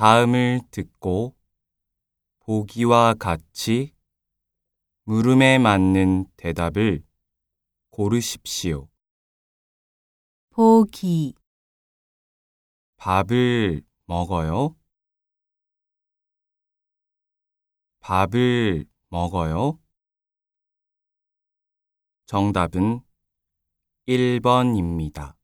다음을 듣고 보기와 같이 물음에 맞는 대답을 고르십시오. 보기, 밥을 먹어요? 밥을 먹어요? 정답은 1번입니다.